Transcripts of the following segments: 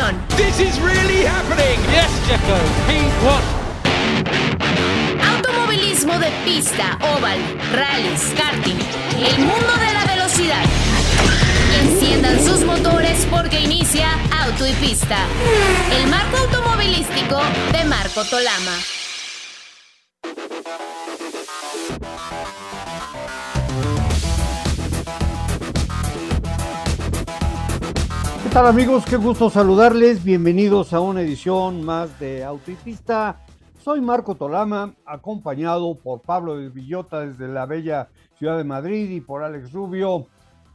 This is really happening. Yes, Checo. He won. Automovilismo de pista, oval, rallies, karting, el mundo de la velocidad. Enciendan sus motores porque inicia Auto y Pista, el marco automovilístico de Marco Tolama. ¿Qué tal amigos? Qué gusto saludarles. Bienvenidos a una edición más de Auto y Pista. Soy Marco Tolama, acompañado por Pablo de Villota desde la bella ciudad de Madrid y por Alex Rubio,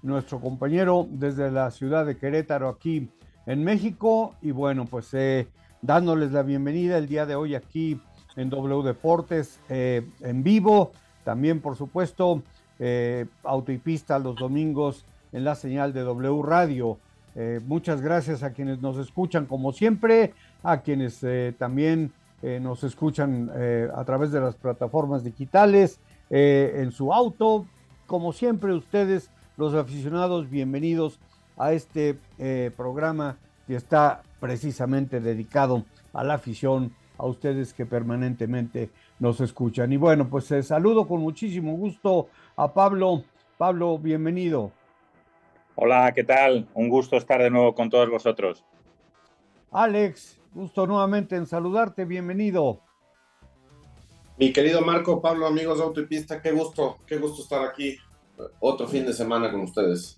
nuestro compañero desde la ciudad de Querétaro aquí en México. Y bueno, pues eh, dándoles la bienvenida el día de hoy aquí en W Deportes eh, en vivo. También, por supuesto, eh, Auto y Pista los domingos en la señal de W Radio. Eh, muchas gracias a quienes nos escuchan como siempre, a quienes eh, también eh, nos escuchan a través de las plataformas digitales, en su auto. Como siempre, ustedes, los aficionados, bienvenidos a este programa que está precisamente dedicado a la afición, a ustedes que permanentemente nos escuchan. Y bueno, pues saludo con muchísimo gusto a Pablo. Pablo, bienvenido. Hola, ¿qué tal? Un gusto estar de nuevo con todos vosotros. Alex, gusto nuevamente en saludarte, bienvenido. Mi querido Marco, Pablo, amigos de Autopista, qué gusto, qué gusto estar aquí otro fin de semana con ustedes.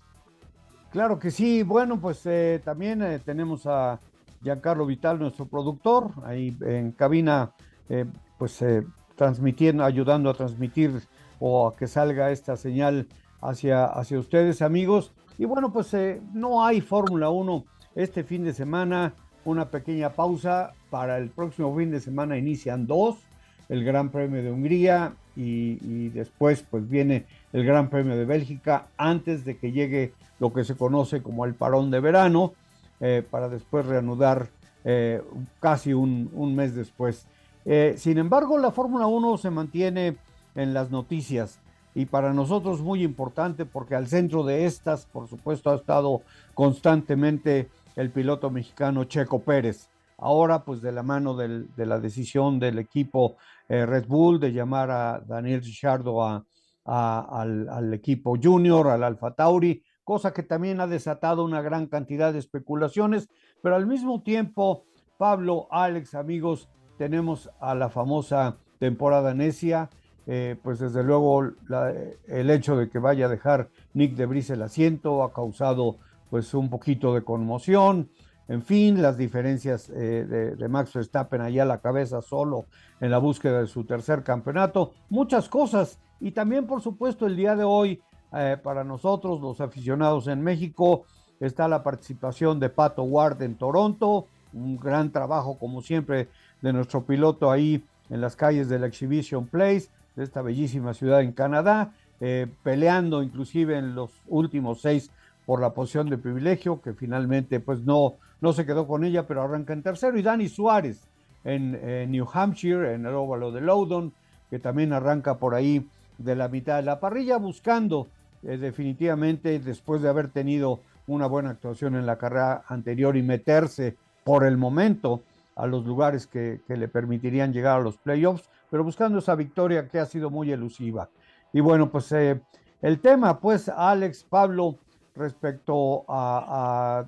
Claro que sí, bueno, pues eh, también eh, tenemos a Giancarlo Vital, nuestro productor, ahí en cabina, eh, pues eh, transmitiendo, ayudando a transmitir o a que salga esta señal hacia, hacia ustedes, amigos. Y bueno, pues eh, no hay Fórmula 1 este fin de semana, una pequeña pausa. Para el próximo fin de semana inician dos, el Gran Premio de Hungría y, después pues viene el Gran Premio de Bélgica antes de que llegue lo que se conoce como el parón de verano, eh, para después reanudar eh, casi un, mes después. Sin embargo, la Fórmula 1 se mantiene en las noticias y para nosotros muy importante porque al centro de estas, por supuesto, ha estado constantemente el piloto mexicano Checo Pérez. Ahora, pues de la mano de la decisión del equipo eh, Red Bull de llamar a Daniel Ricciardo a, a, al, al, equipo junior, al Alfa Tauri, cosa que también ha desatado una gran cantidad de especulaciones, pero al mismo tiempo, Pablo, Alex, amigos, tenemos a la famosa temporada necia, eh, pues desde luego el hecho de que vaya a dejar Nick de Vries el asiento ha causado pues un poquito de conmoción, en fin, las diferencias eh, de, de, Max Verstappen allá a la cabeza solo en la búsqueda de su tercer campeonato, muchas cosas. Y también por supuesto el día de hoy eh, para nosotros los aficionados en México está la participación de Pato Ward en Toronto, un gran trabajo como siempre de nuestro piloto ahí en las calles del Exhibition Place, de esta bellísima ciudad en Canadá, eh, peleando inclusive en los últimos seis por la posición de privilegio, que finalmente pues no, no se quedó con ella, pero arranca en tercero, y Dani Suárez en, New Hampshire, en el óvalo de Loudon, que también arranca por ahí de la mitad de la parrilla, buscando eh, definitivamente, después de haber tenido una buena actuación en la carrera anterior y meterse por el momento a los lugares que, que, le permitirían llegar a los playoffs, pero buscando esa victoria que ha sido muy elusiva. Y bueno, pues eh, el tema, pues, Alex, Pablo, respecto a,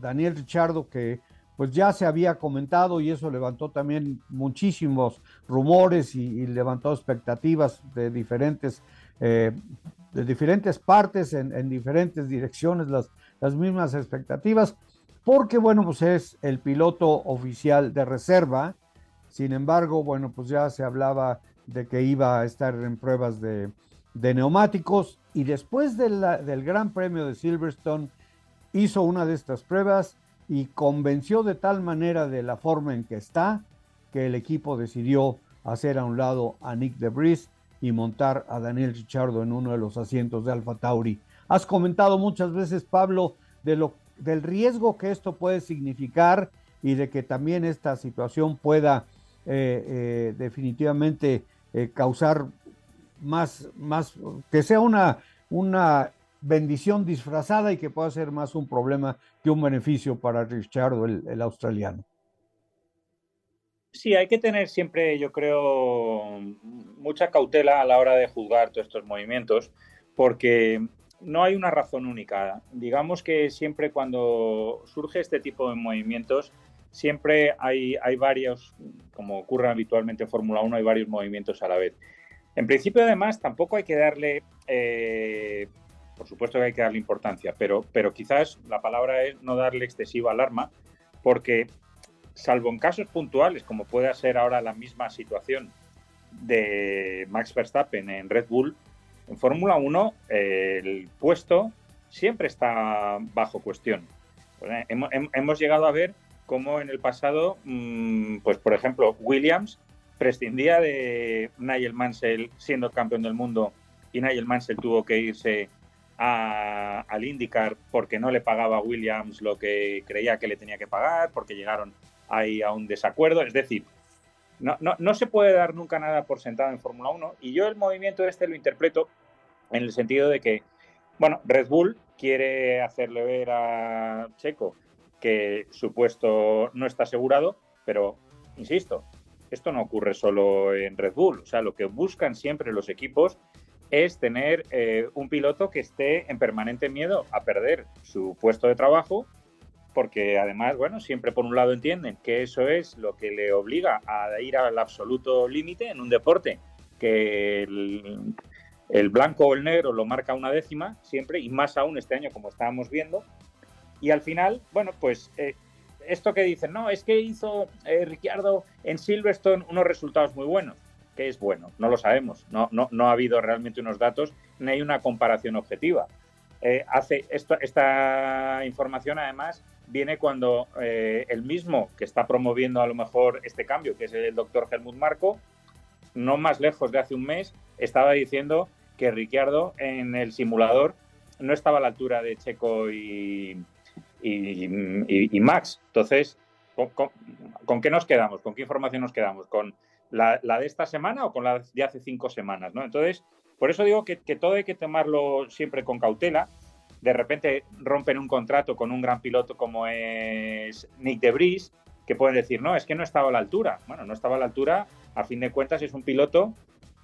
Daniel Richardo, que pues ya se había comentado y eso levantó también muchísimos rumores y, y levantó expectativas de diferentes, eh, de diferentes partes, en, en diferentes direcciones, las, las mismas expectativas porque bueno, pues es el piloto oficial de reserva. Sin embargo, bueno, pues ya se hablaba de que iba a estar en pruebas de, neumáticos y después del Gran Premio de Silverstone hizo una de estas pruebas y convenció de tal manera de la forma en que está que el equipo decidió hacer a un lado a Nick de Vries y montar a Daniel Richardo en uno de los asientos de Alfa Tauri. Has comentado muchas veces, Pablo, de lo del riesgo que esto puede significar y de que también esta situación pueda eh, eh, definitivamente eh, causar más, más, que sea una, una bendición disfrazada y que pueda ser más un problema que un beneficio para Richard el, el australiano. Sí, hay que tener siempre, yo creo, mucha cautela a la hora de juzgar todos estos movimientos, porque no hay una razón única. Digamos que siempre cuando surge este tipo de movimientos, siempre hay, hay varios, como ocurre habitualmente en Fórmula 1, hay varios movimientos a la vez. En principio, además, tampoco hay que darle, eh, por supuesto que hay que darle importancia, pero, pero quizás la palabra es no darle excesiva alarma, porque salvo en casos puntuales, como puede ser ahora la misma situación de Max Verstappen en Red Bull, en Fórmula 1 el puesto siempre está bajo cuestión. Pues, eh, hemos, llegado a ver cómo en el pasado, mm, pues por ejemplo, Williams prescindía de Nigel Mansell siendo campeón del mundo y Nigel Mansell tuvo que irse al IndyCar porque no le pagaba a Williams lo que creía que le tenía que pagar, porque llegaron ahí a un desacuerdo. Es decir, no, no, se puede dar nunca nada por sentado en Fórmula 1 y yo el movimiento este lo interpreto en el sentido de que, bueno, Red Bull quiere hacerle ver a Checo que su puesto no está asegurado, pero, insisto, esto no ocurre solo en Red Bull. O sea, lo que buscan siempre los equipos es tener eh, un piloto que esté en permanente miedo a perder su puesto de trabajo, porque además, bueno, siempre por un lado entienden que eso es lo que le obliga a ir al absoluto límite en un deporte que el, blanco o el negro lo marca una décima siempre, y más aún este año como estábamos viendo. Y al final, bueno, pues eh, esto que dicen, no, es que hizo eh, Ricciardo en Silverstone unos resultados muy buenos. ¿Qué es bueno? No lo sabemos. No, no, no ha habido realmente unos datos ni hay una comparación objetiva. Eh, hace esto, esta información además viene cuando eh, el mismo que está promoviendo a lo mejor este cambio, que es el doctor Helmut Marco, no más lejos de hace un mes, estaba diciendo que Ricciardo en el simulador no estaba a la altura de Checo y, Max. Entonces, ¿con, qué nos quedamos? ¿Con qué información nos quedamos? ¿Con la, de esta semana o con la de hace cinco semanas? ¿no? Entonces, por eso digo que, todo hay que tomarlo siempre con cautela. De repente rompen un contrato con un gran piloto como es Nick de Vries, que pueden decir, no, es que no estaba a la altura. Bueno, no estaba a la altura, a fin de cuentas es un piloto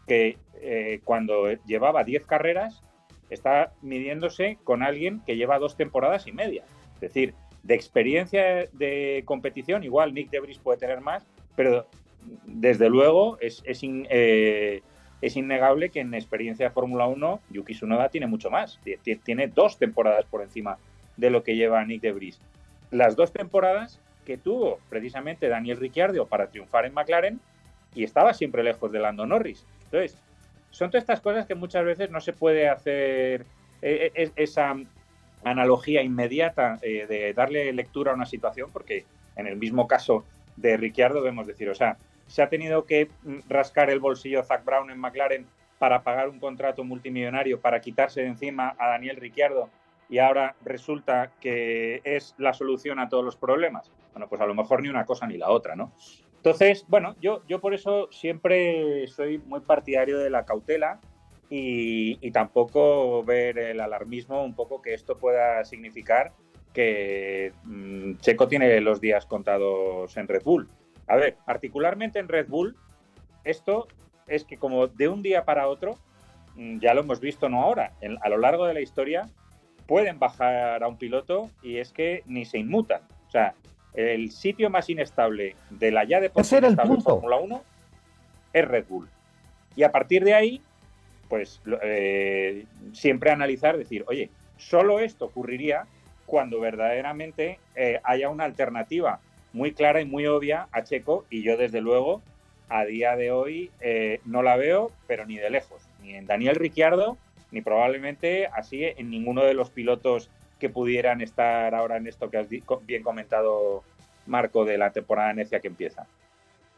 que eh, cuando llevaba 10 carreras está midiéndose con alguien que lleva dos temporadas y media. Es decir, de experiencia de competición, igual Nick Debris puede tener más, pero desde luego es, es, eh, es innegable que en experiencia de Fórmula 1 Yuki Tsunoda tiene mucho más. Tiene dos temporadas por encima de lo que lleva Nick Debris. Las dos temporadas que tuvo precisamente Daniel Ricciardo para triunfar en McLaren y estaba siempre lejos de Lando Norris. Entonces, son todas estas cosas que muchas veces no se puede hacer eh, eh, esa analogía inmediata eh, de darle lectura a una situación, porque en el mismo caso de Ricciardo debemos decir, o sea, se ha tenido que mm, rascar el bolsillo Zach Brown en McLaren para pagar un contrato multimillonario para quitarse de encima a Daniel Ricciardo y ahora resulta que es la solución a todos los problemas. Bueno, pues a lo mejor ni una cosa ni la otra, ¿no? Entonces, bueno, yo, yo por eso siempre soy muy partidario de la cautela y, tampoco ver el alarmismo un poco que esto pueda significar que mm, Checo tiene los días contados en Red Bull. A ver, particularmente en Red Bull, esto es que como de un día para otro, mm, ya lo hemos visto no ahora, a lo largo de la historia, pueden bajar a un piloto y es que ni se inmutan. O sea, el sitio más inestable de la ya de por sí Fórmula 1 es Red Bull. Y a partir de ahí, pues eh, siempre analizar, decir, oye, solo esto ocurriría cuando verdaderamente eh, haya una alternativa muy clara y muy obvia a Checo y yo desde luego a día de hoy eh, no la veo, pero ni de lejos, ni en Daniel Ricciardo, ni probablemente así en ninguno de los pilotos que pudieran estar ahora en esto que has bien comentado, Marco, de la temporada necia que empieza.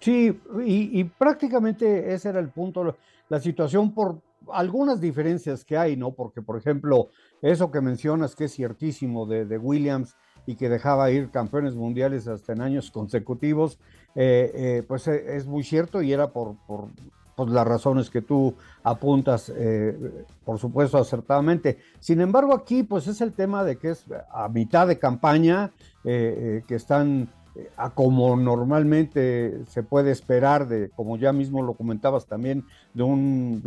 Sí, y, prácticamente ese era el punto, la situación por algunas diferencias que hay, ¿no? Porque, por ejemplo, eso que mencionas que es ciertísimo de, Williams y que dejaba ir campeones mundiales hasta en años consecutivos, eh, eh, pues eh, es muy cierto y era por pues, las razones que tú apuntas, eh, por supuesto, acertadamente. Sin embargo, aquí pues es el tema de que es a mitad de campaña, que están a como normalmente se puede esperar de, como ya mismo lo comentabas también, de un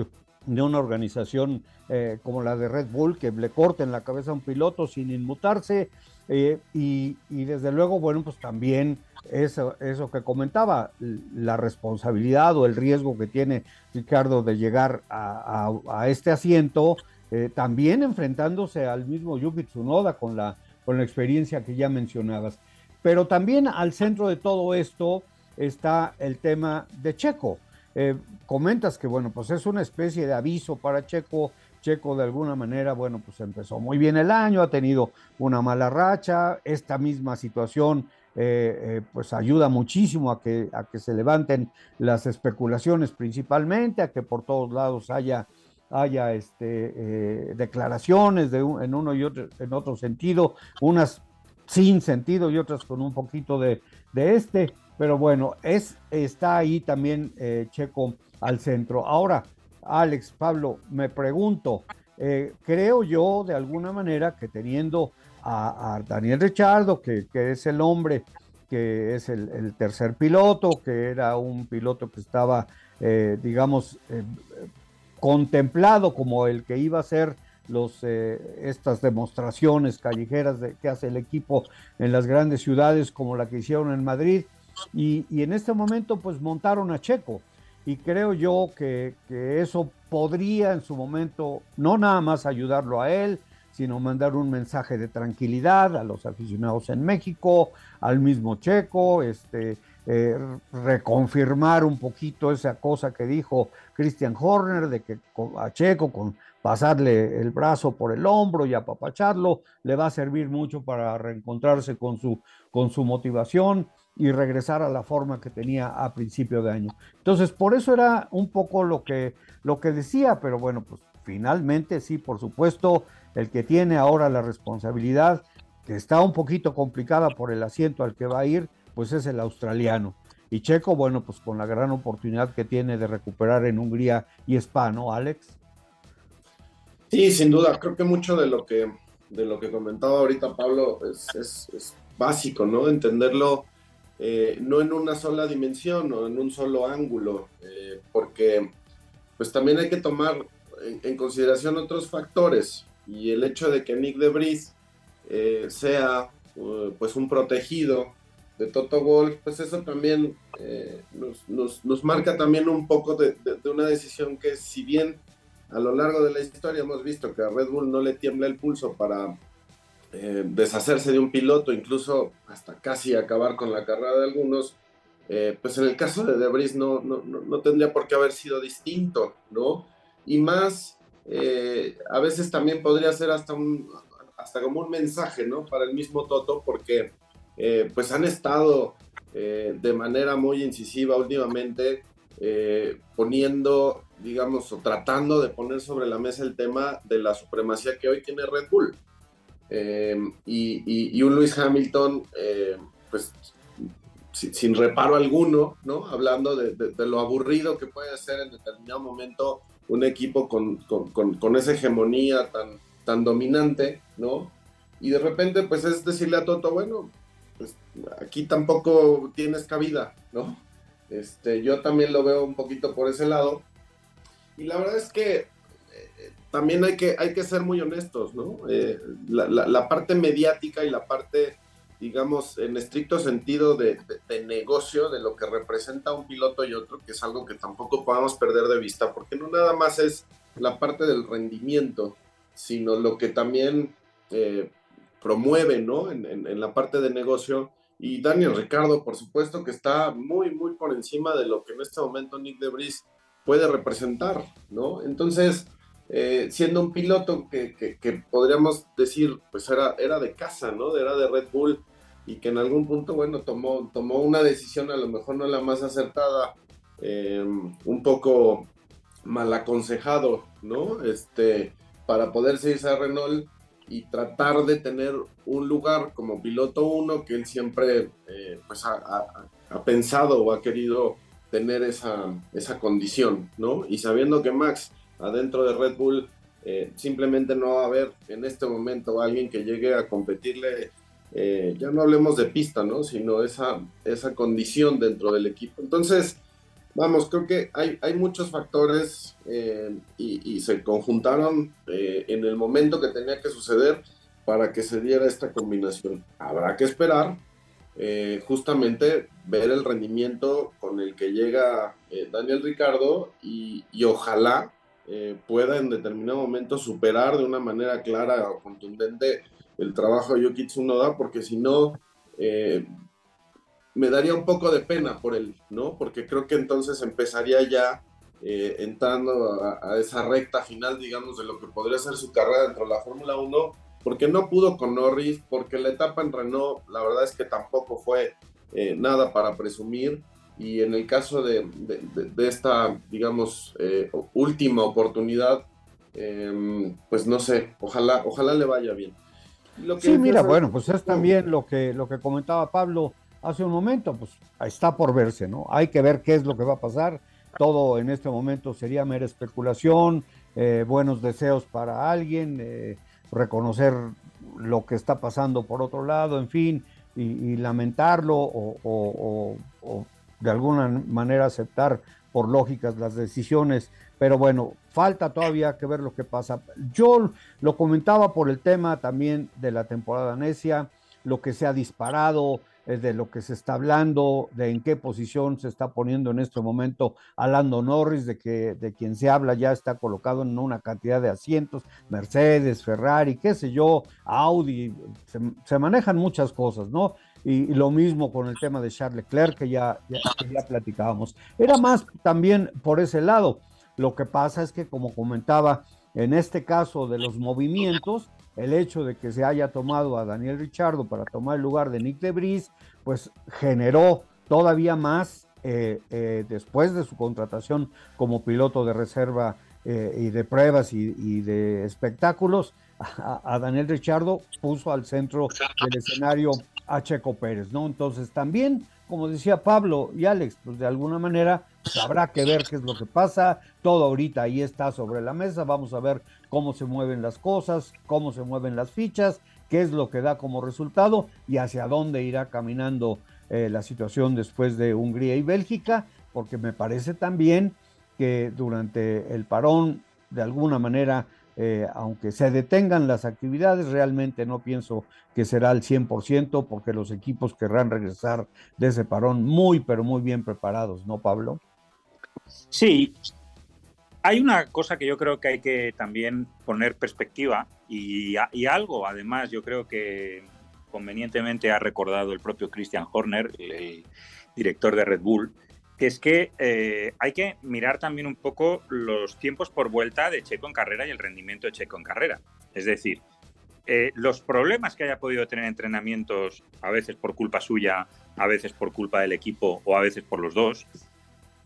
de una organización eh, como la de Red Bull, que le corten la cabeza a un piloto sin inmutarse. Eh, y, desde luego, bueno, pues también eso, eso que comentaba, la responsabilidad o el riesgo que tiene Ricardo de llegar a, este asiento, eh, también enfrentándose al mismo Yuki Tsunoda con la, con la experiencia que ya mencionabas. Pero también al centro de todo esto está el tema de Checo. Eh, comentas que, bueno, pues es una especie de aviso para Checo. Checo de alguna manera, bueno, pues empezó muy bien el año, ha tenido una mala racha. Esta misma situación, eh, eh, pues ayuda muchísimo a que, a que se levanten las especulaciones principalmente, a que por todos lados haya haya este, declaraciones de en uno y otro, en otro sentido, unas sin sentido y otras con un poquito de, de este. Pero bueno, es, está ahí también eh, Checo al centro. Ahora, Alex, Pablo, me pregunto, eh, creo yo de alguna manera que teniendo a, Daniel Richardo, que, es el hombre que es el, tercer piloto, que era un piloto que estaba, eh, digamos, contemplado como el que iba a ser los, estas demostraciones callejeras de, que hace el equipo en las grandes ciudades como la que hicieron en Madrid, y, en este momento pues montaron a Checo y creo yo que, eso podría en su momento no nada más ayudarlo a él, sino mandar un mensaje de tranquilidad a los aficionados en México, al mismo Checo, este, eh, reconfirmar un poquito esa cosa que dijo Christian Horner de que a Checo con pasarle el brazo por el hombro y apapacharlo le va a servir mucho para reencontrarse con su, con su motivación y regresar a la forma que tenía a principio de año. Entonces, por eso era un poco lo que, lo que decía, pero bueno, pues finalmente sí, por supuesto, el que tiene ahora la responsabilidad, que está un poquito complicada por el asiento al que va a ir, pues es el australiano. Y Checo, bueno, pues con la gran oportunidad que tiene de recuperar en Hungría y Spa, ¿no, Alex? Sí, sin duda, creo que mucho de lo que, de lo que comentaba ahorita Pablo es, es básico, ¿no? Entenderlo eh, no en una sola dimensión o en un solo ángulo, eh, porque pues también hay que tomar en, consideración otros factores y el hecho de que Nick Debris eh, sea pues un protegido de Toto Wolf, pues eso también nos, marca también un poco de, de, una decisión que si bien a lo largo de la historia hemos visto que a Red Bull no le tiembla el pulso para eh, deshacerse de un piloto, incluso hasta casi acabar con la carrera de algunos, eh, pues en el caso de Debris no, no, no, tendría por qué haber sido distinto, ¿no? Y más, eh, a veces también podría ser hasta, un, hasta como un mensaje, ¿no? Para el mismo Toto, porque pues han estado de manera muy incisiva últimamente poniendo, digamos, o tratando de poner sobre la mesa el tema de la supremacía que hoy tiene Red Bull. Eh, y, un Luis Hamilton, eh, pues sin, reparo alguno, ¿no? Hablando de, lo aburrido que puede ser en determinado momento un equipo con, con, esa hegemonía tan, tan dominante, ¿no? Y de repente, pues es decirle a Toto, bueno, pues aquí tampoco tienes cabida, ¿no? Este, yo también lo veo un poquito por ese lado. Y la verdad es que también hay que, hay que ser muy honestos, ¿no? Eh, la, parte mediática y la parte, digamos, en estricto sentido de, negocio, de lo que representa un piloto y otro, que es algo que tampoco podamos perder de vista, porque no nada más es la parte del rendimiento, sino lo que también eh, promueve, ¿no? En, en, la parte de negocio. Y Daniel Ricardo, por supuesto, que está muy, muy por encima de lo que en este momento Nick Debris puede representar, ¿no? Entonces, eh, siendo un piloto que, podríamos decir, pues era, era de casa, ¿no? Era de Red Bull y que en algún punto, bueno, tomó, tomó una decisión a lo mejor no la más acertada, eh, un poco mal aconsejado, ¿no? Este, para poderse irse a Renault y tratar de tener un lugar como piloto uno que él siempre eh, pues ha, pensado o ha querido tener esa, esa condición, ¿no? Y sabiendo que Max adentro de Red Bull eh, simplemente no va a haber en este momento alguien que llegue a competirle, eh, ya no hablemos de pista, ¿no? Sino esa, esa condición dentro del equipo. Entonces, vamos, creo que hay, hay muchos factores eh, y, se conjuntaron en el momento que tenía que suceder para que se diera esta combinación. Habrá que esperar justamente ver el rendimiento con el que llega Daniel Ricardo y ojalá eh, pueda en determinado momento superar de una manera clara o contundente el trabajo de Yuki Tsunoda, porque si no, eh, me daría un poco de pena por él, ¿no? Porque creo que entonces empezaría ya eh, entrando a, esa recta final, digamos, de lo que podría ser su carrera dentro de la Fórmula 1, porque no pudo con Norris, porque la etapa en Renault, la verdad es que tampoco fue nada para presumir y en el caso de, de, esta, digamos, eh, última oportunidad, em, pues no sé, ojalá, ojalá le vaya bien. sí, mira, bueno, pues es también lo que, lo que comentaba Pablo hace un momento, pues está por verse, ¿no? Hay que ver qué es lo que va a pasar. Todo en este momento sería mera especulación, eh, buenos deseos para alguien, eh, reconocer lo que está pasando por otro lado, en fin, y, lamentarlo o de alguna manera aceptar por lógicas las decisiones, pero bueno, falta todavía que ver lo que pasa. Yo lo comentaba por el tema también de la temporada necia, lo que se ha disparado, eh, de lo que se está hablando, de en qué posición se está poniendo en este momento Alando Norris, de que de quien se habla ya está colocado en una cantidad de asientos, Mercedes, Ferrari, qué sé yo, Audi, se, se manejan muchas cosas, ¿no? Y, lo mismo con el tema de Charles Leclerc, que ya, ya, platicábamos. Era más también por ese lado. Lo que pasa es que, como comentaba, en este caso de los movimientos, el hecho de que se haya tomado a Daniel Richardo para tomar el lugar de Nick Debris, pues generó todavía más eh, eh, después de su contratación como piloto de reserva eh, y de pruebas y, de espectáculos, a, a, Daniel Richardo puso al centro del escenario a Checo Pérez, ¿no? Entonces también, como decía Pablo y Alex, pues de alguna manera pues, habrá que ver qué es lo que pasa. Todo ahorita ahí está sobre la mesa. Vamos a ver cómo se mueven las cosas, cómo se mueven las fichas, qué es lo que da como resultado y hacia dónde irá caminando eh, la situación después de Hungría y Bélgica, porque me parece también que durante el parón, de alguna manera, eh, aunque se detengan las actividades, realmente no pienso que será al 100% porque los equipos querrán regresar de ese parón muy, pero muy bien preparados, ¿no, Pablo? Sí, hay una cosa que yo creo que hay que también poner perspectiva y, algo, además, yo creo que convenientemente ha recordado el propio Christian Horner, el director de Red Bull, que es que eh, hay que mirar también un poco los tiempos por vuelta de Checo en carrera y el rendimiento de Checo en carrera. Es decir, eh, los problemas que haya podido tener entrenamientos, a veces por culpa suya, a veces por culpa del equipo o a veces por los dos,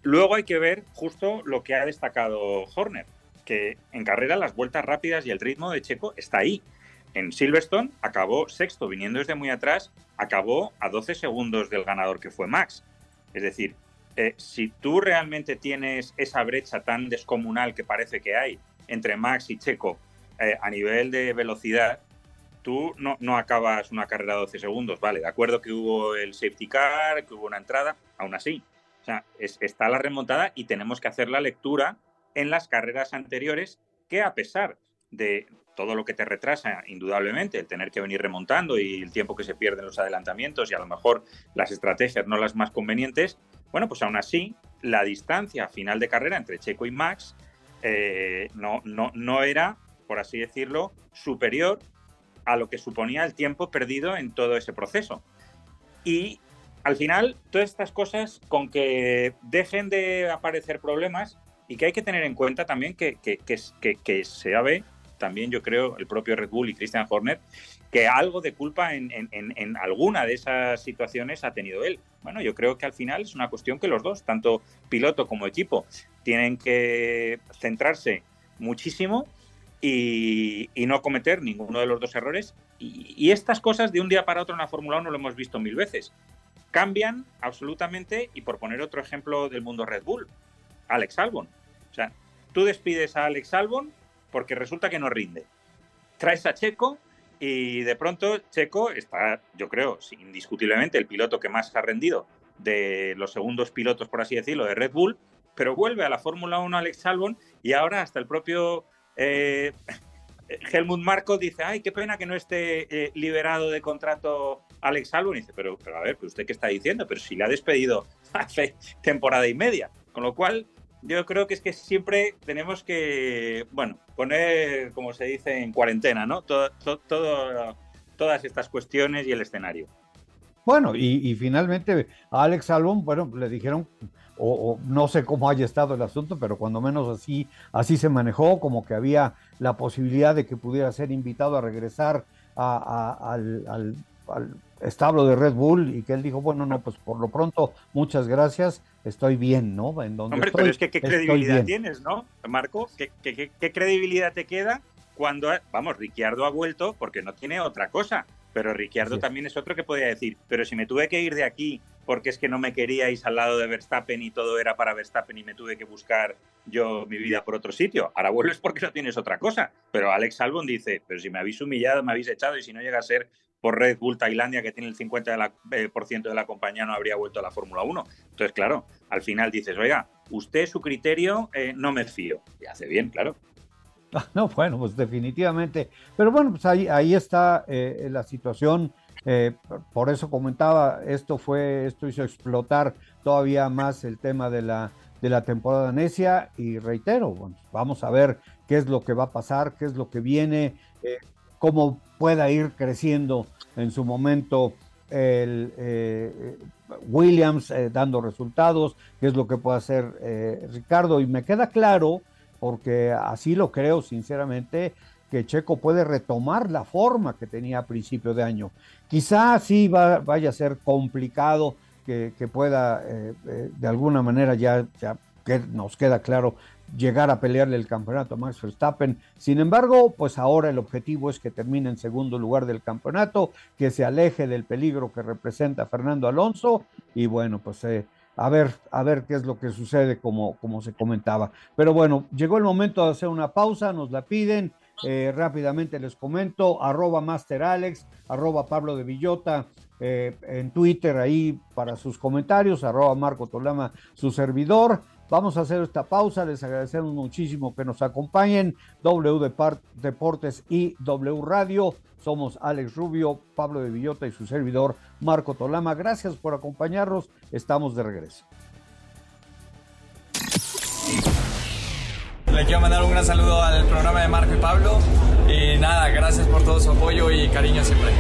luego hay que ver justo lo que ha destacado Horner, que en carrera las vueltas rápidas y el ritmo de Checo está ahí. En Silverstone acabó sexto, viniendo desde muy atrás, acabó a 12 segundos del ganador que fue Max. Es decir, eh, si tú realmente tienes esa brecha tan descomunal que parece que hay entre Max y Checo eh, a nivel de velocidad, tú no, no, acabas una carrera de 12 segundos, vale, de acuerdo que hubo el safety car, que hubo una entrada, aún así. O sea, está la remontada y tenemos que hacer la lectura en las carreras anteriores que a pesar de todo lo que te retrasa, indudablemente, el tener que venir remontando y el tiempo que se pierde en los adelantamientos y a lo mejor las estrategias no las más convenientes, bueno, pues aún así, la distancia final de carrera entre Checo y Max eh, no, no, no era, por así decirlo, superior a lo que suponía el tiempo perdido en todo ese proceso. Y al final, todas estas cosas, con que dejen de aparecer problemas y que hay que tener en cuenta también que, que, que, que se ve, también yo creo, el propio Red Bull y Christian Horner, que algo de culpa en, alguna de esas situaciones ha tenido él. Bueno, yo creo que al final es una cuestión que los dos, tanto piloto como equipo, tienen que centrarse muchísimo y, no cometer ninguno de los dos errores. Y, estas cosas de un día para otro en la Fórmula 1 lo hemos visto mil veces. cambian absolutamente y por poner otro ejemplo del mundo Red Bull, Alex Albon. O sea, tú despides a Alex Albon porque resulta que no rinde. Traes a Checo y de pronto Checo está, yo creo, indiscutiblemente el piloto que más ha rendido de los segundos pilotos, por así decirlo, de Red Bull, pero vuelve a la Fórmula 1 Alex Albon y ahora hasta el propio eh, Helmut Marco dice, ay, qué pena que no esté eh, liberado de contrato Alex Albon. Y dice, pero, pero a ver, ¿usted qué está diciendo? Pero si le ha despedido hace temporada y media. Con lo cual, yo creo que es que siempre tenemos que, bueno, poner, como se dice, en cuarentena, ¿no? Todo, todas estas cuestiones y el escenario. Bueno, y, finalmente a Alex Albon, bueno, le dijeron, o, no sé cómo haya estado el asunto, pero cuando menos así, así se manejó, como que había la posibilidad de que pudiera ser invitado a regresar al, establo de Red Bull y que él dijo, bueno, no, pues por lo pronto, muchas gracias, estoy bien, ¿no? En donde Hombre, pero es que qué credibilidad tienes, ¿no, Marco? ¿Qué, qué, credibilidad te queda cuando, vamos, Ricciardo ha vuelto porque no tiene otra cosa? Pero Ricciardo también es otro que podría decir, pero si me tuve que ir de aquí porque es que no me queríais al lado de Verstappen y todo era para Verstappen y me tuve que buscar yo mi vida por otro sitio. Ahora vuelves porque no tienes otra cosa. Pero Alex Albon dice, pero si me habéis humillado, me habéis echado y si no llega a ser por Red Bull Tailandia, que tiene el 50% de la, eh, por ciento de la compañía, no habría vuelto a la Fórmula 1. Entonces, claro, al final dices, oiga, usted su criterio eh, no me fío. Y hace bien, claro. No, bueno, pues definitivamente. Pero bueno, pues ahí, ahí está eh, la situación. Eh, por eso comentaba, esto fue, esto hizo explotar todavía más el tema de la, de la temporada necia. Y reitero, bueno, vamos a ver qué es lo que va a pasar, qué es lo que viene, eh, cómo pueda ir creciendo en su momento el Williams dando resultados, qué es lo que puede hacer Ricardo. Y me queda claro porque así lo creo sinceramente, que Checo puede retomar la forma que tenía a principio de año. Quizá sí vaya a ser complicado que, pueda eh, eh, de alguna manera ya, ya que nos queda claro llegar a pelearle el campeonato a Max Verstappen. Sin embargo, pues ahora el objetivo es que termine en segundo lugar del campeonato, que se aleje del peligro que representa Fernando Alonso y bueno, pues eh, a ver, a ver qué es lo que sucede como, como se comentaba. Pero bueno, llegó el momento de hacer una pausa, nos la piden. Eh, rápidamente les comento, arroba Master Alex, arroba Pablo de Villota, eh, en Twitter ahí para sus comentarios, arroba Marco Tolama, su servidor. Vamos a hacer esta pausa, les agradecemos muchísimo que nos acompañen. W Deportes y W Radio. Somos Alex Rubio, Pablo de Villota y su servidor Marco Tolama. Gracias por acompañarnos. Estamos de regreso. Le quiero mandar un gran saludo al programa de Marco y Pablo. Y nada, gracias por todo su apoyo y cariño siempre.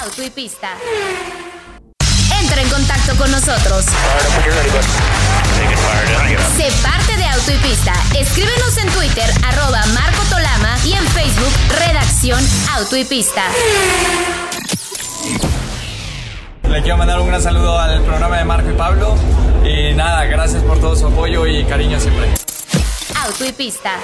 Auto y pista. Entra en contacto con nosotros. Sé parte de Auto y Pista. Escríbenos en Twitter, arroba Marco Tolama y en Facebook, Redacción Auto y Pista. Le quiero mandar un gran saludo al programa de Marco y Pablo. Y nada, gracias por todo su apoyo y cariño siempre. Auto y Pista.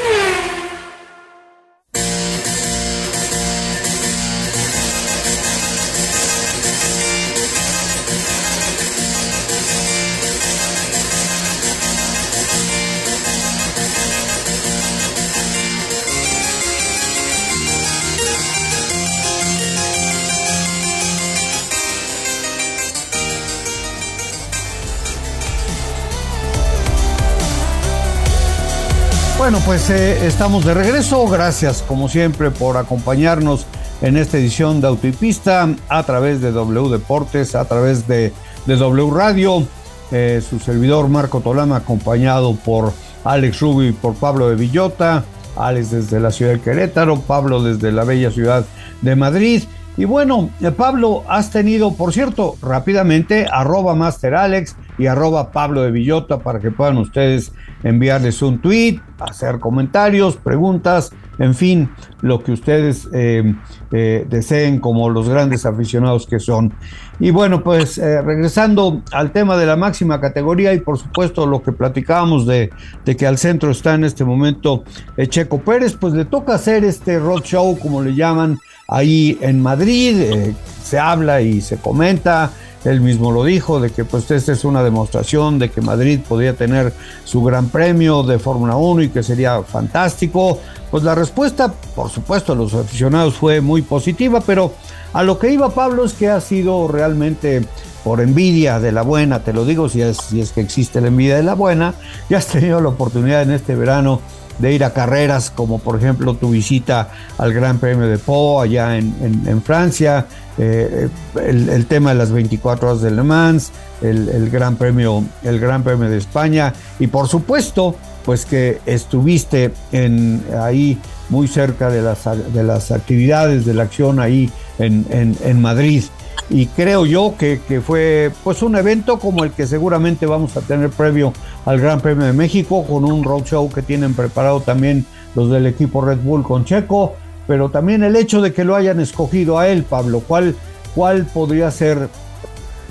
Bueno, pues eh, estamos de regreso. Gracias, como siempre, por acompañarnos en esta edición de Autopista a través de W Deportes, a través de, W Radio. Eh, su servidor Marco Tolama, acompañado por Alex Rubio y por Pablo de Villota. Alex desde la ciudad de Querétaro, Pablo desde la bella ciudad de Madrid. Y bueno, eh, Pablo, has tenido, por cierto, rápidamente, arroba Master Alex y arroba Pablo de Villota para que puedan ustedes enviarles un tweet, hacer comentarios, preguntas en fin, lo que ustedes eh, eh, deseen como los grandes aficionados que son. Y bueno, pues eh, regresando al tema de la máxima categoría y por supuesto lo que platicábamos de, que al centro está en este momento Checo Pérez, pues le toca hacer este road show, como le llaman, ahí en Madrid, se habla y se comenta él mismo lo dijo, de que pues esta es una demostración de que Madrid podría tener su gran premio de Fórmula 1 y que sería fantástico. Pues la respuesta, por supuesto, a los aficionados fue muy positiva, pero a lo que iba Pablo es que ha sido realmente por envidia de la buena, te lo digo si es, que existe la envidia de la buena, ya has tenido la oportunidad en este verano de ir a carreras, como por ejemplo tu visita al Gran Premio de Po allá en, Francia, eh, el, tema de las 24 horas de Le Mans, el, Gran Premio, el Gran Premio de España y por supuesto, pues que estuviste en, ahí muy cerca de las, de las actividades de la acción ahí en, en Madrid. Y creo yo que, fue pues un evento como el que seguramente vamos a tener previo al Gran Premio de México con un roadshow que tienen preparado también los del equipo Red Bull con Checo, pero también el hecho de que lo hayan escogido a él, Pablo, ¿cuál, cuál podría ser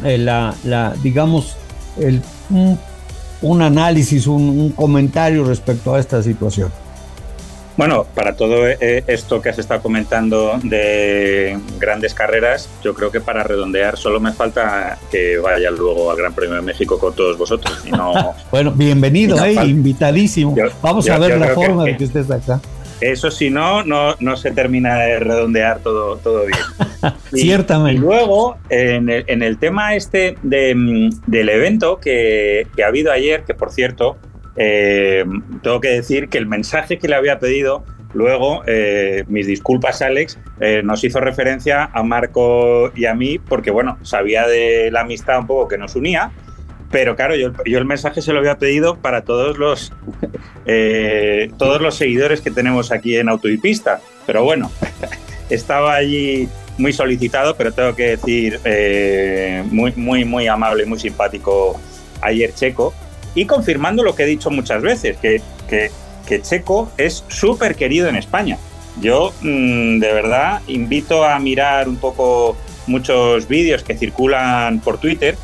eh, la, la, digamos, el, análisis, un comentario respecto a esta situación? Bueno, para todo eh, esto que has estado comentando de grandes carreras, yo creo que para redondear solo me falta que vaya luego al Gran Premio de México con todos vosotros. Y no, bueno, bienvenido, eh, invitadísimo. Vamos a ver la forma de que estés acá. Eso si no, no, no se termina de redondear todo, todo bien. Ciertamente. Y luego, en el, en el tema este de, del evento que, que ha habido ayer, que por cierto, eh, tengo que decir que el mensaje que le había pedido, luego, eh, mis disculpas Alex, eh, nos hizo referencia a Marco y a mí, porque bueno, sabía de la amistad un poco que nos unía, pero claro, yo, el mensaje se lo había pedido para todos los, todos los seguidores que tenemos aquí en Auto pero bueno, estaba allí muy solicitado, pero tengo que decir, muy, muy, muy amable muy simpático ayer Checo y confirmando lo que he dicho muchas veces, que, que, Checo es súper querido en España. Yo mm, de verdad invito a mirar un poco muchos vídeos que circulan por Twitter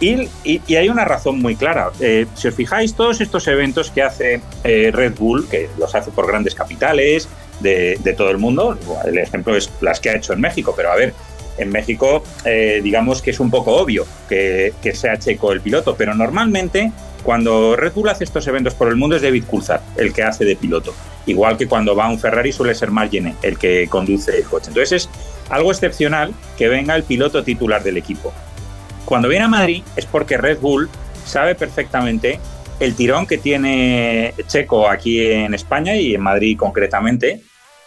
y, hay una razón muy clara. Eh, si os fijáis, todos estos eventos que hace eh, Red Bull, que los hace por grandes capitales de, todo el mundo, el ejemplo es las que ha hecho en México, pero a ver, en México eh, digamos que es un poco obvio que, que sea Checo el piloto, pero normalmente cuando Red Bull hace estos eventos por el mundo es David Coulthard el que hace de piloto. Igual que cuando va un Ferrari suele ser Margene el que conduce el coche. Entonces es algo excepcional que venga el piloto titular del equipo. Cuando viene a Madrid es porque Red Bull sabe perfectamente el tirón que tiene Checo aquí en España y en Madrid concretamente.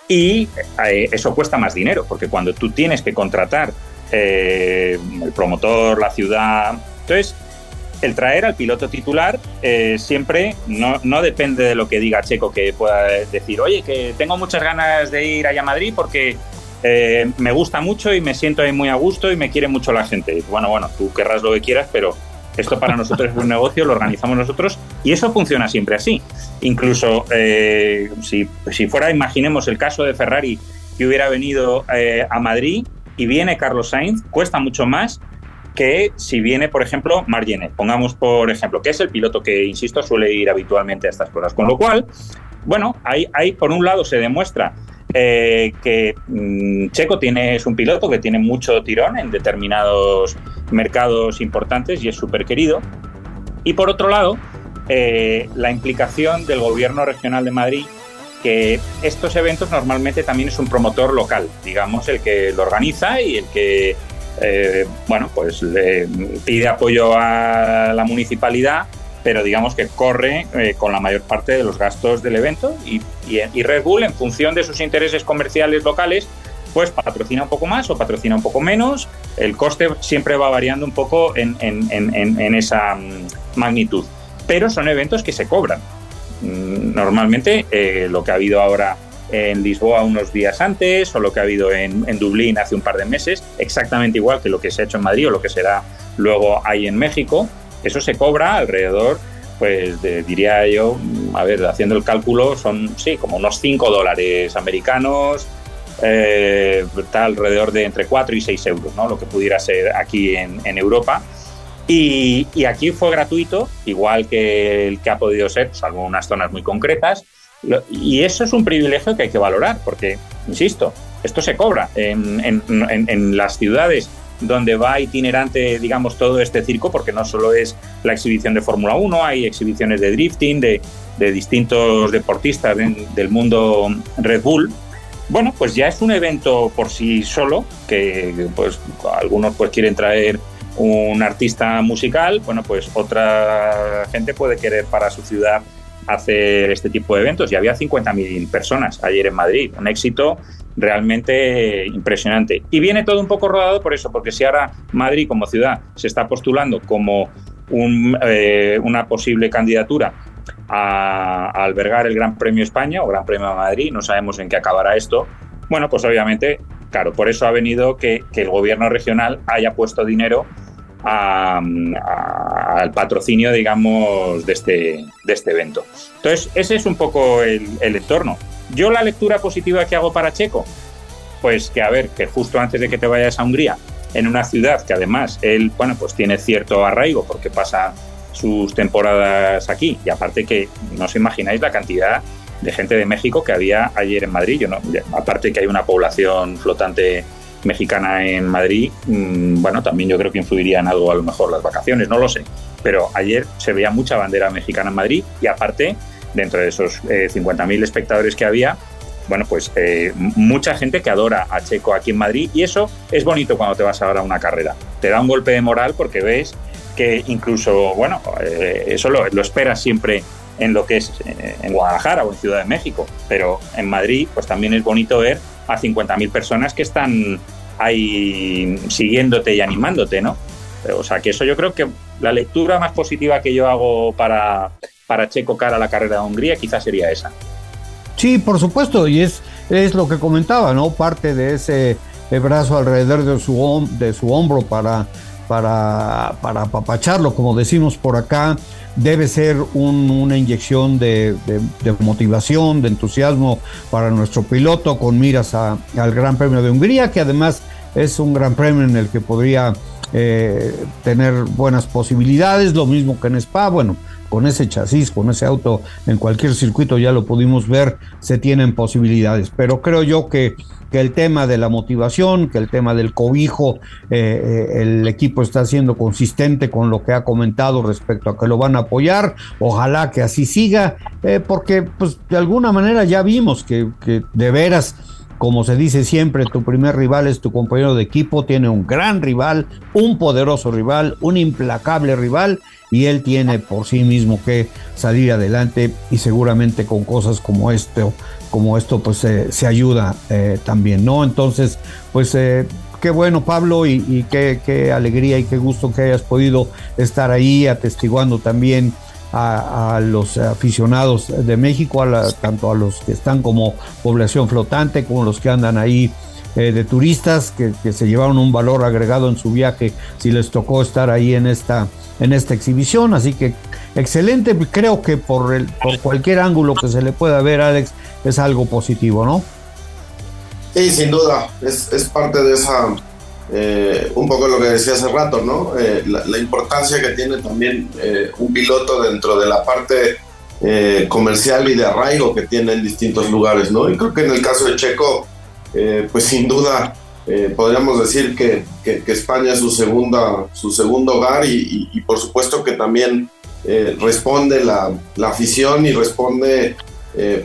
Y eh, eso cuesta más dinero, porque cuando tú tienes que contratar eh, el promotor, la ciudad. Entonces, el traer al piloto titular eh, siempre no, no, depende de lo que diga Checo, que pueda decir, oye, que tengo muchas ganas de ir allá a Madrid porque eh, me gusta mucho y me siento ahí muy a gusto y me quiere mucho la gente. Bueno, bueno, tú querrás lo que quieras, pero esto para nosotros es un negocio, lo organizamos nosotros y eso funciona siempre así. Incluso eh, si, si, fuera, imaginemos el caso de Ferrari que hubiera venido a Madrid y viene Carlos Sainz, cuesta mucho más que si viene, por ejemplo, Margene, pongamos por ejemplo, que es el piloto que, insisto, suele ir habitualmente a estas cosas. Con lo cual, bueno, ahí, ahí por un lado se demuestra eh, que mm, Checo tiene, es un piloto que tiene mucho tirón en determinados mercados importantes y es súper querido. Y por otro lado, eh, la implicación del gobierno regional de Madrid, que estos eventos normalmente también es un promotor local, digamos, el que lo organiza y el que eh, bueno, pues le pide apoyo a la municipalidad, pero digamos que corre eh, con la mayor parte de los gastos del evento y, Red Bull, en función de sus intereses comerciales locales, pues patrocina un poco más o patrocina un poco menos. El coste siempre va variando un poco en, esa mm, magnitud, pero son eventos que se cobran. Mm, normalmente eh, lo que ha habido ahora en Lisboa unos días antes o lo que ha habido en, Dublín hace un par de meses, exactamente igual que lo que se ha hecho en Madrid o lo que será luego ahí en México. Eso se cobra alrededor, pues diría yo, a ver, haciendo el cálculo, son, sí, como unos 5 dólares americanos, eh, está alrededor de entre 4 y 6 euros, ¿no? Lo que pudiera ser aquí en, Europa. Y, aquí fue gratuito, igual que el que ha podido ser, salvo unas zonas muy concretas. Y eso es un privilegio que hay que valorar, porque, insisto, esto se cobra en, en las ciudades donde va itinerante, digamos, todo este circo, porque no solo es la exhibición de Fórmula 1, hay exhibiciones de drifting, de, distintos deportistas del mundo Red Bull. Bueno, pues ya es un evento por sí solo, que pues algunos pues quieren traer un artista musical, bueno, pues otra gente puede querer para su ciudad hacer este tipo de eventos y había 50.000 personas ayer en Madrid, un éxito realmente impresionante. Y viene todo un poco rodado por eso, porque si ahora Madrid como ciudad se está postulando como eh, una posible candidatura a, albergar el Gran Premio España o Gran Premio de Madrid, no sabemos en qué acabará esto, bueno, pues obviamente, claro, por eso ha venido que, el gobierno regional haya puesto dinero al patrocinio, digamos, de este, de este evento. Entonces, ese es un poco el, el entorno. Yo la lectura positiva que hago para Checo, pues que a ver, que justo antes de que te vayas a Hungría, en una ciudad que además él, bueno, pues tiene cierto arraigo porque pasa sus temporadas aquí y aparte que no os imagináis la cantidad de gente de México que había ayer en Madrid, no, aparte que hay una población flotante mexicana en Madrid, mm, bueno, también yo creo que influiría en algo a lo mejor las vacaciones, no lo sé, pero ayer se veía mucha bandera mexicana en Madrid y aparte dentro de esos 50.000 eh, espectadores que había, bueno, pues eh, mucha gente que adora a Checo aquí en Madrid y eso es bonito cuando te vas ahora a una carrera. Te da un golpe de moral porque ves que incluso, bueno, eh, eso lo, lo, esperas siempre en lo que es en Guadalajara o en Ciudad de México, pero en Madrid pues también es bonito ver a 50.000 personas que están ahí siguiéndote y animándote, ¿no? O sea, que eso yo creo que la lectura más positiva que yo hago para, para Checo cara a la carrera de Hungría, quizás sería esa. Sí, por supuesto, y es, es lo que comentaba, ¿no? Parte de ese brazo alrededor de su, de su hombro para, para, para apapacharlo, como decimos por acá, debe ser una inyección de, motivación, de entusiasmo para nuestro piloto con miras al Gran Premio de Hungría, que además es un gran premio en el que podría eh, tener buenas posibilidades, lo mismo que en Spa, bueno, con ese chasis, con ese auto en cualquier circuito, ya lo pudimos ver, se tienen posibilidades. Pero creo yo que, que el tema de la motivación, que el tema del cobijo, eh, eh, el equipo está siendo consistente con lo que ha comentado respecto a que lo van a apoyar. Ojalá que así siga, porque pues de alguna manera ya vimos que, que de veras como se dice siempre, tu primer rival es tu compañero de equipo, tiene un gran rival, un poderoso rival, un implacable rival, y él tiene por sí mismo que salir adelante y seguramente con cosas como esto, como esto, pues se ayuda eh, también, ¿no? Entonces, pues eh, qué bueno, Pablo, y, qué, alegría y qué gusto que hayas podido estar ahí atestiguando también a, los aficionados de México, tanto a los que están como población flotante, como los que andan ahí eh, de turistas, que, que, se llevaron un valor agregado en su viaje si les tocó estar ahí en esta, en esta exhibición. Así que excelente, creo que por, el, por cualquier ángulo que se le pueda ver, Alex, es algo positivo, ¿no? Sí, sin duda, es, es parte de esa eh, un poco lo que decía hace rato, ¿no? Eh, la, importancia que tiene también eh, un piloto dentro de la parte comercial y de arraigo que tiene en distintos lugares, ¿no? Y creo que en el caso de Checo, pues sin duda podríamos decir que, España es su, segunda, su segundo hogar y, por supuesto que también responde la, afición y responde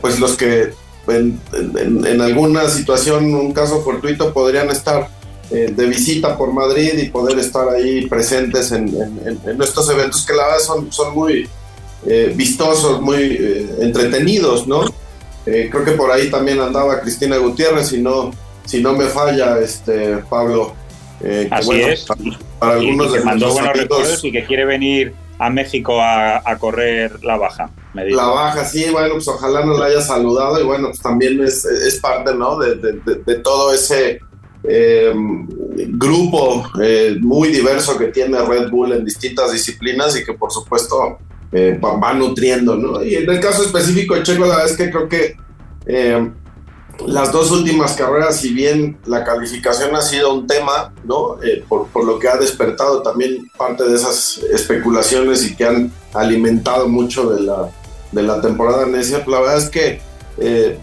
pues los que en alguna situación, un caso fortuito, podrían estar eh, de visita por Madrid y poder estar ahí presentes en, en, estos eventos que la verdad son, son muy eh, vistosos, muy eh, entretenidos, ¿no? creo que por ahí también andaba Cristina Gutiérrez, y no, si no me falla, este Pablo. Así es. Para, algunos y que mandó buenos recuerdos y que quiere venir a México a, a correr la baja. La baja, sí, bueno, pues ojalá nos la haya saludado y bueno, pues también es, es parte, ¿no? de, de, de todo ese eh, grupo eh, muy diverso que tiene Red Bull en distintas disciplinas y que por supuesto eh, va, nutriendo, ¿no? Y en el caso específico de Checo, la verdad es que creo que eh, las dos últimas carreras, si bien la calificación ha sido un tema, ¿no? Eh, por, por, lo que ha despertado también parte de esas especulaciones y que han alimentado mucho de la, de la temporada necia, la verdad es que eh,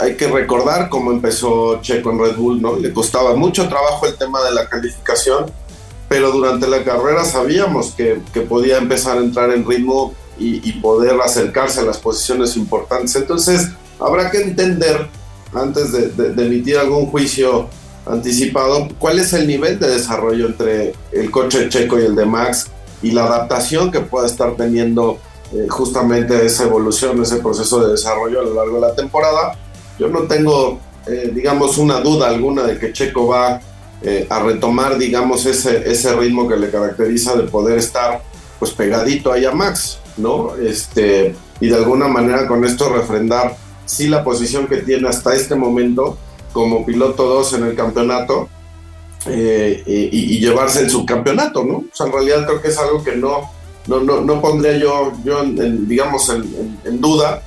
hay que recordar cómo empezó Checo en Red Bull, ¿no? Le costaba mucho trabajo el tema de la calificación, pero durante la carrera sabíamos que, podía empezar a entrar en ritmo y, y poder acercarse a las posiciones importantes. Entonces, habrá que entender antes de, emitir algún juicio anticipado, ¿cuál es el nivel de desarrollo entre el coche checo y el de Max y la adaptación que pueda estar teniendo eh, justamente esa evolución, ese proceso de desarrollo a lo largo de la temporada? Yo no tengo, eh, digamos, una duda alguna de que Checo va eh, a retomar, digamos, ese, ese ritmo que le caracteriza de poder estar pues pegadito ahí a Max, ¿no? Este, y de alguna manera con esto refrendar sí la posición que tiene hasta este momento como piloto 2 en el campeonato eh, y, llevarse el subcampeonato, ¿no? O sea, en realidad creo que es algo que no, no, no, pondría yo, yo digamos, en, duda,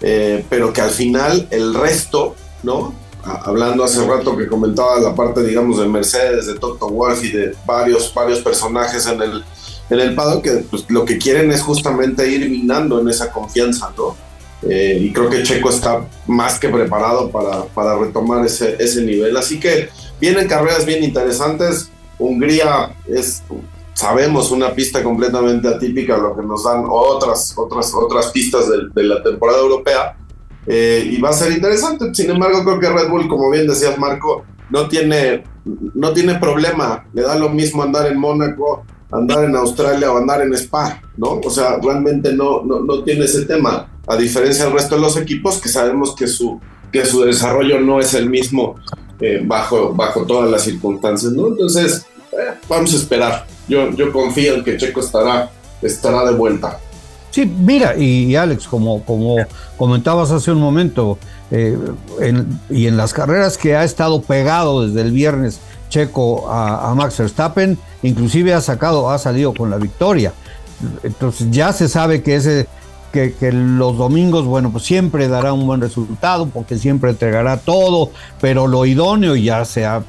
eh, pero que al final el resto, ¿no? hablando hace rato que comentaba la parte, digamos, de Mercedes, de Toto Wolff y de varios, varios personajes en el, en el paddock que pues, lo que quieren es justamente ir minando en esa confianza, ¿no? Eh, y creo que Checo está más que preparado para, para retomar ese, ese, nivel. Así que vienen carreras bien interesantes. Hungría es, sabemos, una pista completamente atípica, lo que nos dan otras, otras, otras pistas de, la temporada europea. Eh, y va a ser interesante. Sin embargo, creo que Red Bull, como bien decías, Marco, no tiene, no tiene problema. Le da lo mismo andar en Mónaco, andar en Australia o andar en Spa, ¿no? O sea, realmente no, no, no tiene ese tema a diferencia del resto de los equipos que sabemos que su, que su desarrollo no es el mismo eh, bajo, bajo todas las circunstancias, ¿no? Entonces, eh, vamos a esperar. Yo, yo confío en que Checo estará, estará de vuelta. Sí, mira, y, Alex, como, como comentabas hace un momento, eh, y en las carreras que ha estado pegado desde el viernes Checo a, Max Verstappen, inclusive ha sacado, ha salido con la victoria. Entonces ya se sabe que ese que, los domingos, bueno, pues siempre dará un buen resultado porque siempre entregará todo, pero lo idóneo, ya se ha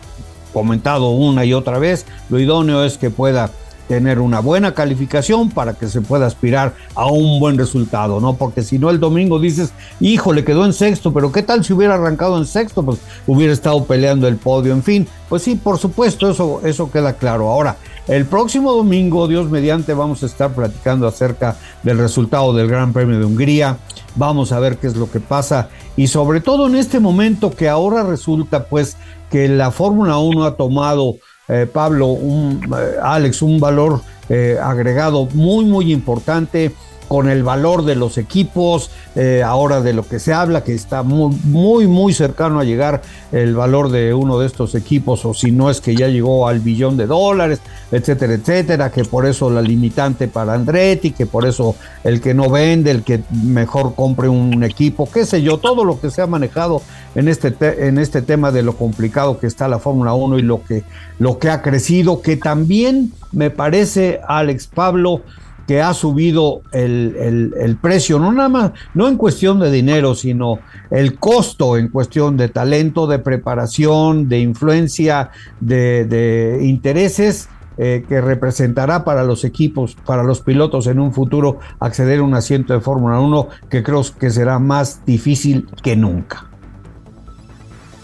comentado una y otra vez, lo idóneo es que pueda tener una buena calificación para que se pueda aspirar a un buen resultado, ¿no? Porque si no el domingo dices, hijo, le quedó en sexto, pero ¿qué tal si hubiera arrancado en sexto? Pues hubiera estado peleando el podio, en fin, pues sí, por supuesto, eso, eso queda claro. Ahora, el próximo domingo, Dios mediante, vamos a estar platicando acerca del resultado del Gran Premio de Hungría. Vamos a ver qué es lo que pasa y sobre todo en este momento que ahora resulta pues que la Fórmula 1 ha tomado, eh, Pablo, un, eh, Alex, un valor eh, agregado muy, muy importante con el valor de los equipos, eh, ahora de lo que se habla, que está muy, muy, muy cercano a llegar el valor de uno de estos equipos, o si no es que ya llegó al billón de dólares, etcétera, etcétera, que por eso la limitante para Andretti, que por eso el que no vende, el que mejor compre un equipo, qué sé yo, todo lo que se ha manejado en este, en este tema de lo complicado que está la Fórmula 1 y lo que, lo que ha crecido, que también me parece, Alex Pablo, que ha subido el, precio, no nada más, no en cuestión de dinero, sino el costo en cuestión de talento, de preparación, de influencia, de, intereses. Eh, que representará para los equipos, para los pilotos en un futuro acceder a un asiento de Fórmula 1 que creo que será más difícil que nunca.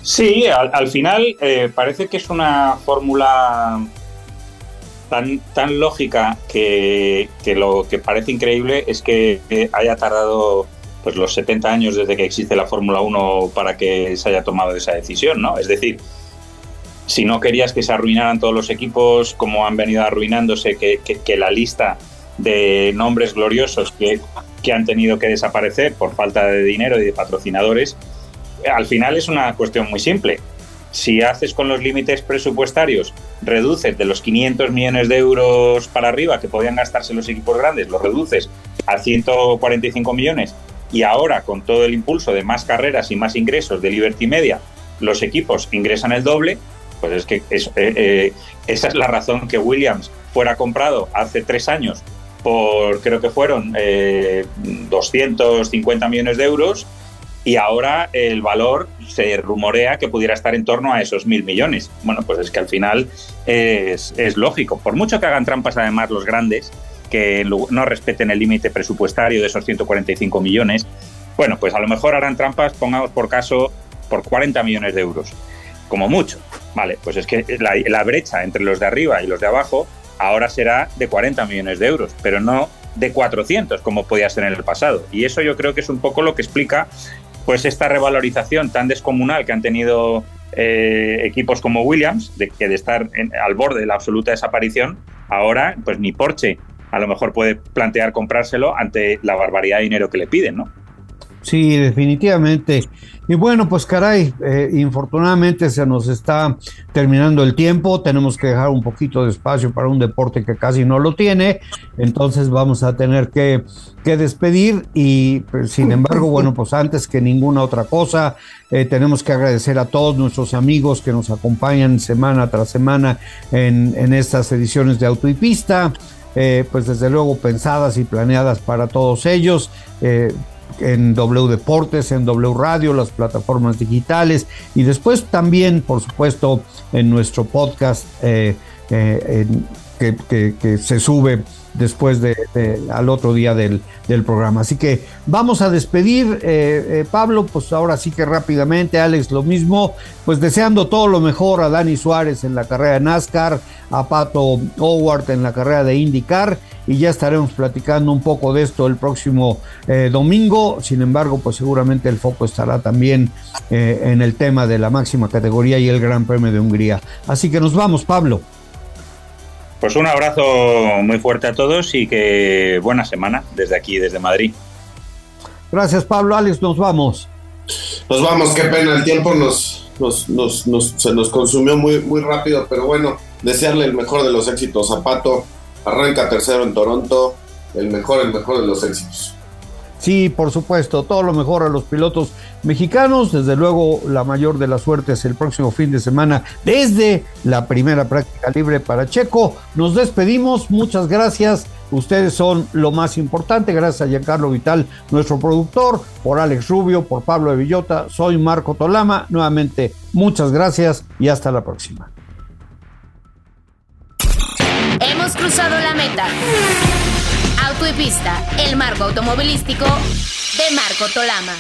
Sí, al, final eh, parece que es una fórmula tan, tan lógica que, lo que parece increíble es que haya tardado pues los 70 años desde que existe la Fórmula 1 para que se haya tomado esa decisión, ¿no? Es decir, si no querías que se arruinaran todos los equipos como han venido arruinándose, que, que, la lista de nombres gloriosos que, que, han tenido que desaparecer por falta de dinero y de patrocinadores, al final es una cuestión muy simple si haces con los límites presupuestarios, reduces de los 500 millones de euros para arriba que podían gastarse los equipos grandes, los reduces a 145 millones y ahora con todo el impulso de más carreras y más ingresos de Liberty Media, los equipos ingresan el doble, pues es que eh, eh, esa es la razón que Williams fuera comprado hace tres años por, creo que fueron 250 eh, millones de euros y ahora el valor se rumorea que pudiera estar en torno a esos mil millones. Bueno, pues es que al final es, lógico. Por mucho que hagan trampas además los grandes, que no respeten el límite presupuestario de esos 145 millones, bueno, pues a lo mejor harán trampas, pongamos por caso, por 40 millones de euros, como mucho. Vale, pues es que la, la brecha entre los de arriba y los de abajo ahora será de 40 millones de euros, pero no de 400 como podía ser en el pasado. Y eso yo creo que es un poco lo que explica pues esta revalorización tan descomunal que han tenido eh, equipos como Williams, de que de estar al borde de la absoluta desaparición, ahora pues ni Porsche a lo mejor puede plantear comprárselo ante la barbaridad de dinero que le piden, ¿no? Sí, definitivamente. Y bueno, pues caray, eh, infortunadamente se nos está terminando el tiempo, tenemos que dejar un poquito de espacio para un deporte que casi no lo tiene, entonces vamos a tener que, despedir y pues, sin embargo, bueno, pues antes que ninguna otra cosa, eh, tenemos que agradecer a todos nuestros amigos que nos acompañan semana tras semana en, en estas ediciones de Auto y Pista. Eh, pues desde luego pensadas y planeadas para todos ellos en W Deportes, en W Radio, las plataformas digitales y después también, por supuesto, en nuestro podcast eh, eh, que, se sube después de, al otro día del, programa. Así que vamos a despedir, eh, Pablo, pues ahora sí que rápidamente, Alex, lo mismo, pues deseando todo lo mejor a Dani Suárez en la carrera de NASCAR, a Pato Howard en la carrera de IndyCar y ya estaremos platicando un poco de esto el próximo eh, domingo. Sin embargo, pues seguramente el foco estará también eh, en el tema de la máxima categoría y el Gran Premio de Hungría. Así que nos vamos, Pablo. Pues un abrazo muy fuerte a todos y que buena semana desde aquí, desde Madrid. Gracias, Pablo. Alex, nos vamos. Nos vamos, qué pena, el tiempo nos, se nos consumió muy, muy rápido, pero bueno, desearle el mejor de los éxitos a Pato arranca tercero en Toronto, el mejor, el mejor de los éxitos. Sí, por supuesto, todo lo mejor a los pilotos mexicanos. Desde luego, la mayor de las suertes el próximo fin de semana desde la primera práctica libre para Checo. Nos despedimos, muchas gracias. Ustedes son lo más importante. Gracias a Giancarlo Vital, nuestro productor, por Alex Rubio, por Pablo de Villota. Soy Marco Tolama. Nuevamente, muchas gracias y hasta la próxima. Hemos cruzado la meta. Auto y pista, el marco automovilístico de Marco Tolama.